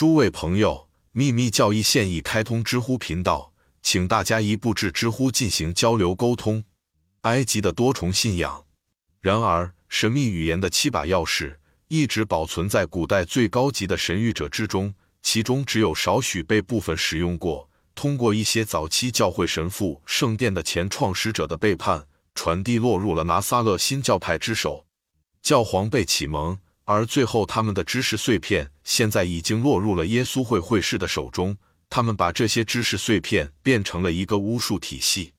诸位朋友，秘密教义现已开通知乎频道，请大家一步至知乎进行交流沟通。埃及的多重信仰。然而，神秘语言的七把钥匙一直保存在古代最高级的神谕者之中，其中只有少许被部分使用过。通过一些早期教会神父、圣殿的前创始者的背叛，传递落入了拿撒勒新教派之手。教皇被启蒙，而最后他们的知识碎片现在已经落入了耶稣会会士的手中。他们把这些知识碎片变成了一个巫术体系。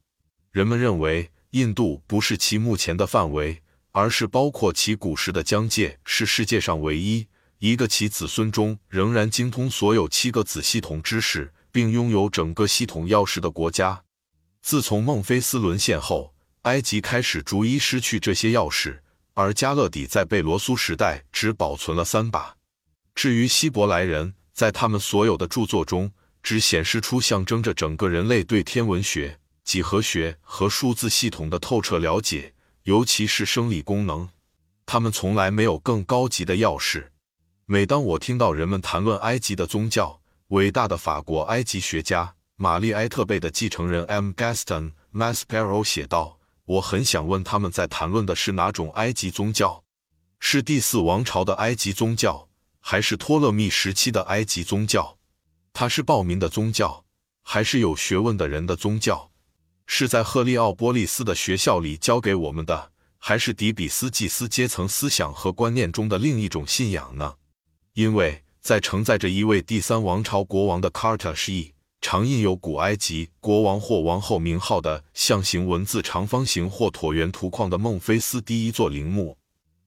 人们认为，印度不是其目前的范围，而是包括其古时的疆界，是世界上唯一一个其子孙中仍然精通所有七个子系统知识。并拥有整个系统钥匙的国家。自从孟菲斯沦陷后，埃及开始逐一失去这些钥匙，而加勒底在贝罗苏时代只保存了三把。至于希伯来人，在他们所有的著作中，只显示出象征着整个人类对天文学、几何学和数字系统的透彻了解，尤其是生理功能。他们从来没有更高级的钥匙。每当我听到人们谈论埃及的宗教，伟大的法国埃及学家玛丽埃特贝的继承人 M. Gaston Maspero 写道：“我很想问，他们在谈论的是哪种埃及宗教？是第四王朝的埃及宗教，还是托勒密时期的埃及宗教？它是暴民的宗教，还是有学问的人的宗教？是在赫利奥波利斯的学校里教给我们的，还是底比斯祭司阶层思想和观念中的另一种信仰呢？因为。”在承载着一位第三王朝国王的卡尔特示意，常印有古埃及国王或王后名号的象形文字长方形或椭圆图框的孟菲斯第一座陵墓，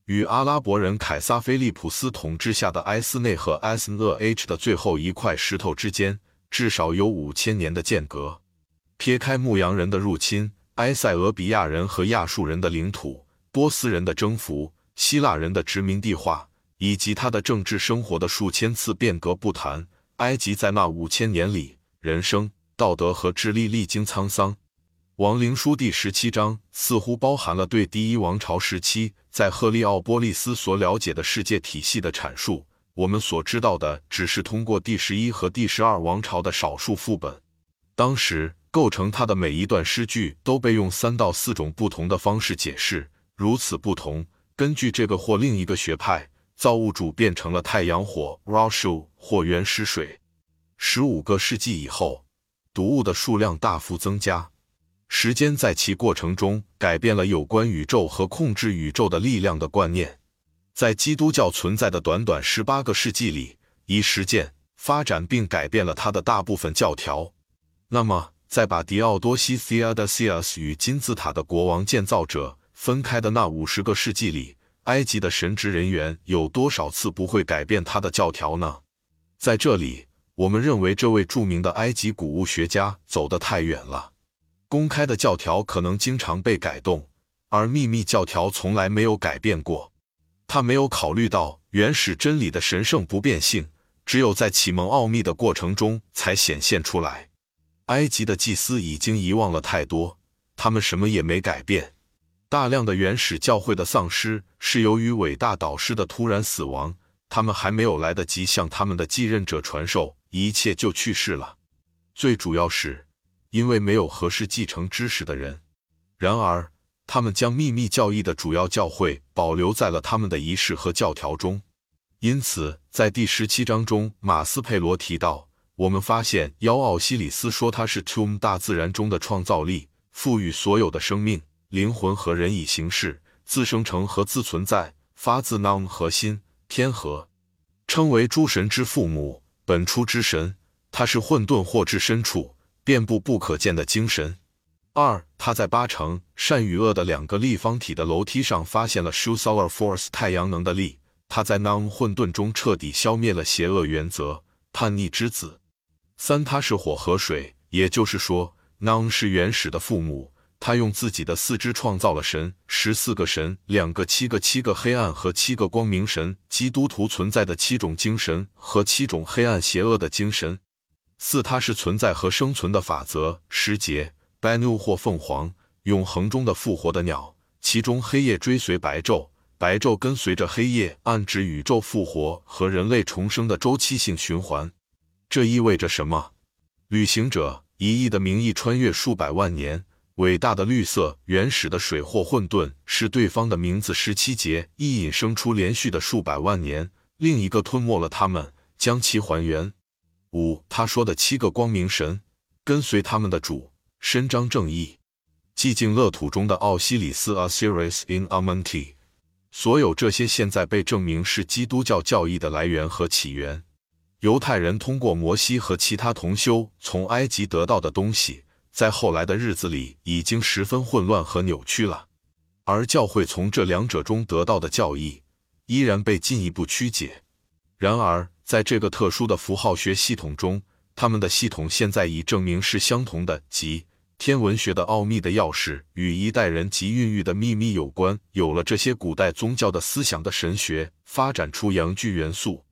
与阿拉伯人凯撒菲利普斯统治下的埃斯内和埃斯厄 H 的最后一块石头之间，至少有五千年的间隔。撇开牧羊人的入侵、埃塞俄比亚人和亚述人的领土、波斯人的征服、希腊人的殖民地化。以及他的政治生活的数千次变革不谈，埃及在那五千年里，人生、道德和智力历经沧桑。亡灵书第十七章似乎包含了对第一王朝时期在赫利奥波利斯所了解的世界体系的阐述。我们所知道的只是通过第十一和第十二王朝的少数副本。当时构成它的每一段诗句都被用三到四种不同的方式解释，如此不同。根据这个或另一个学派。造物主变成了太阳火 （Rashu） 或原始水。十五个世纪以后，毒物的数量大幅增加。时间在其过程中改变了有关宇宙和控制宇宙的力量的观念。在基督教存在的短短十八个世纪里，以实践发展并改变了它的大部分教条。那么，在把迪奥多西 （Theodosius） 与金字塔的国王建造者分开的那五十个世纪里，埃及的神职人员有多少次不会改变他的教条呢？在这里，我们认为这位著名的埃及古物学家走得太远了。公开的教条可能经常被改动，而秘密教条从来没有改变过。他没有考虑到原始真理的神圣不变性，只有在启蒙奥秘的过程中才显现出来。埃及的祭司已经遗忘了太多，他们什么也没改变。大量的原始教会的丧失是由于伟大导师的突然死亡，他们还没有来得及向他们的继任者传授，一切就去世了。最主要是因为没有合适继承知识的人。然而，他们将秘密教义的主要教会保留在了他们的仪式和教条中。因此，在第十七章中，马斯佩罗提到，我们发现妖奥西里斯说他是 Tum 大自然中的创造力，赋予所有的生命。灵魂和人以形式自生成和自存在，发自 Nam 核心天河，称为诸神之父母，本初之神。他是混沌或至深处遍布不可见的精神。二，他在八成善与恶的两个立方体的楼梯上发现了 Shu Solar Force 太阳能的力。他在 non 混沌中彻底消灭了邪恶原则叛逆之子。三，他是火和水，也就是说 non 是原始的父母。他用自己的四肢创造了神，十四个神，两个、七个、七个黑暗和七个光明神，基督徒存在的七种精神和七种黑暗邪恶的精神。四，它是存在和生存的法则，时节，Banu 或凤凰，永恒中的复活的鸟，其中黑夜追随白昼，白昼跟随着黑夜，暗指宇宙复活和人类重生的周期性循环。这意味着什么？旅行者以翼的名义穿越数百万年，伟大的绿色、原始的水或混沌是对方的名字。十七节一引生出连续的数百万年，另一个吞没了他们，将其还原。五，他说的七个光明神跟随他们的主，伸张正义。寂静乐土中的奥西里斯 （Osiris in Amenti），所有这些现在被证明是基督教教义的来源和起源。犹太人通过摩西和其他同修从埃及得到的东西，在后来的日子里已经十分混乱和扭曲了，而教会从这两者中得到的教义依然被进一步曲解。然而，在这个特殊的符号学系统中，他们的系统现在已证明是相同的，即天文学的奥秘的钥匙与一代人及孕育的秘密有关。有了这些古代宗教的思想的神学，发展出阳具元素。